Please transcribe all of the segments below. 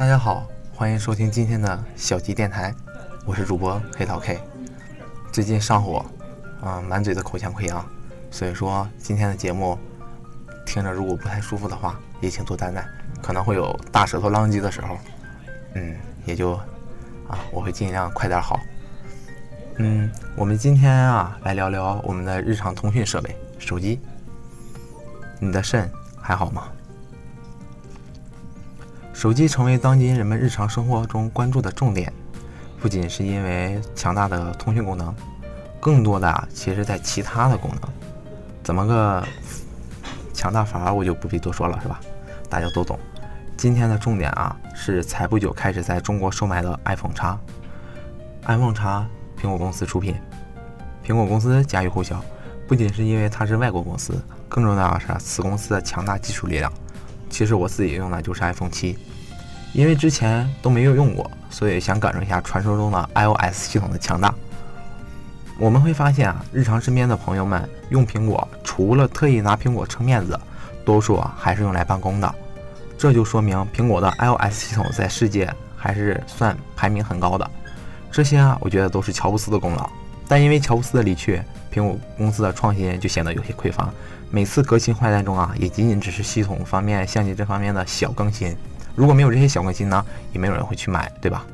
大家好，欢迎收听今天的小鸡电台，我是主播黑桃 K。最近上火，啊，满嘴的口腔溃疡，所以说今天的节目听着如果不太舒服的话，也请多担待，可能会有大舌头浪叽的时候，嗯，也就啊，我会尽量快点好。嗯，我们今天啊来聊聊我们的日常通讯设备——手机。你的肾还好吗？手机成为当今人们日常生活中关注的重点，不仅是因为强大的通讯功能，更多的啊，其实在其他的功能。怎么个强大法，我就不必多说了，是吧？大家都懂。今天的重点啊，是才不久开始在中国售卖的 iPhone X。iPhone X，苹果公司出品，苹果公司家喻户晓，不仅是因为它是外国公司。更重要的是，此公司的强大技术力量。其实我自己用的就是 iPhone 七，因为之前都没有用过，所以想感受一下传说中的 iOS 系统的强大。我们会发现啊，日常身边的朋友们用苹果，除了特意拿苹果撑面子，多数还是用来办公的。这就说明苹果的 iOS 系统在世界还是算排名很高的。这些啊，我觉得都是乔布斯的功劳。但因为乔布斯的离去，苹果公司的创新就显得有些匮乏。每次革新换代中啊，也仅仅只是系统方面、相机这方面的小更新。如果没有这些小更新呢，也没有人会去买，对吧？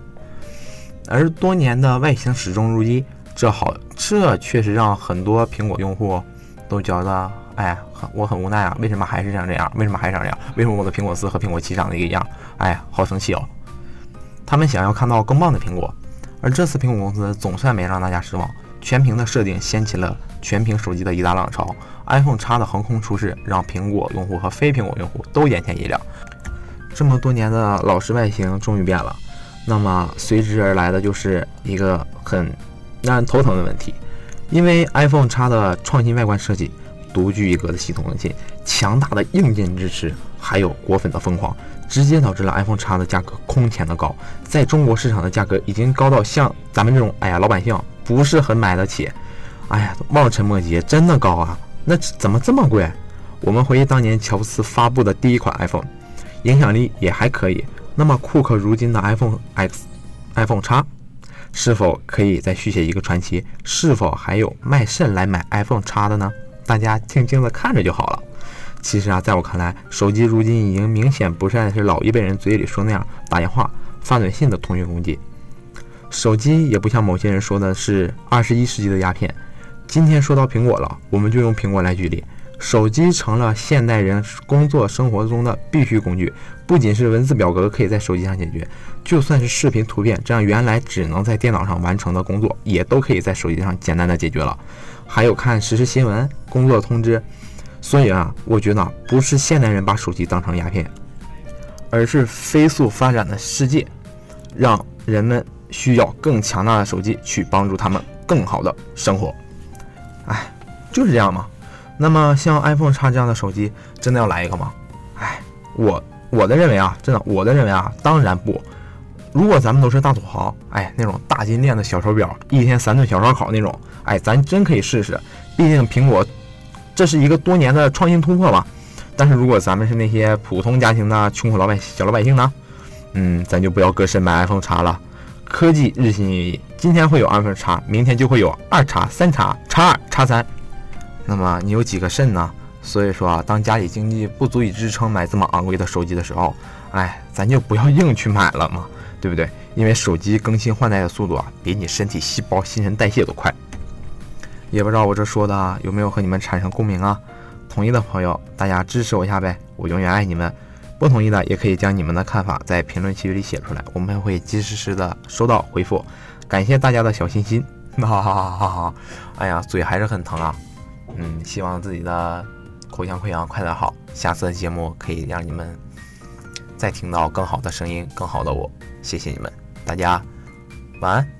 而多年的外形始终如一，这好，这确实让很多苹果用户都觉得，哎，我很无奈啊！为什么还是长这样？为什么还是长这样？为什么我的苹果四和苹果七长得一个样？哎，好生气哦！他们想要看到更棒的苹果，而这次苹果公司总算没让大家失望。全屏的设定掀起了全屏手机的一大浪潮，iPhone X 的横空出世让苹果用户和非苹果用户都眼前一亮。这么多年的老式外形终于变了，那么随之而来的就是一个很让人头疼的问题，因为 iPhone X 的创新外观设计、独具一格的系统更新、强大的硬件支持，还有果粉的疯狂，直接导致了 iPhone X 的价格空前的高，在中国市场的价格已经高到像咱们这种哎呀老百姓。不是很买得起，哎呀，望尘莫及，真的高啊！那怎么这么贵？我们回忆当年乔布斯发布的第一款 iPhone，影响力也还可以。那么库克如今的 iPhone X、iPhone X，是否可以再续写一个传奇？是否还有卖肾来买 iPhone X 的呢？大家静静的看着就好了。其实啊，在我看来，手机如今已经明显不再是老一辈人嘴里说那样打电话、发短信的通讯工具。手机也不像某些人说的是二十一世纪的鸦片。今天说到苹果了，我们就用苹果来举例。手机成了现代人工作生活中的必需工具，不仅是文字表格可以在手机上解决，就算是视频图片这样原来只能在电脑上完成的工作，也都可以在手机上简单的解决了。还有看实时新闻、工作通知。所以啊，我觉得不是现代人把手机当成鸦片，而是飞速发展的世界，让人们。需要更强大的手机去帮助他们更好的生活，哎，就是这样嘛。那么像 iPhone X 这样的手机，真的要来一个吗？哎，我我的认为啊，真的我的认为啊，当然不。如果咱们都是大土豪，哎，那种大金链的小手表，一天三顿小烧烤那种，哎，咱真可以试试。毕竟苹果这是一个多年的创新突破嘛。但是如果咱们是那些普通家庭的穷苦老百小老百姓呢，嗯，咱就不要搁身买 iPhone X 了。科技日新月异，今天会有 iPhone X，明天就会有二叉、三叉、叉二、叉三。那么你有几个肾呢？所以说啊，当家里经济不足以支撑买这么昂贵的手机的时候，哎，咱就不要硬去买了嘛，对不对？因为手机更新换代的速度啊，比你身体细胞新陈代谢都快。也不知道我这说的有没有和你们产生共鸣啊？同意的朋友，大家支持我一下呗，我永远爱你们。不同意的也可以将你们的看法在评论区里写出来，我们会及时时的收到回复。感谢大家的小心心，哈哈哈哈哈！哎呀，嘴还是很疼啊。嗯，希望自己的口腔溃疡快点好，下次的节目可以让你们再听到更好的声音，更好的我。谢谢你们，大家晚安。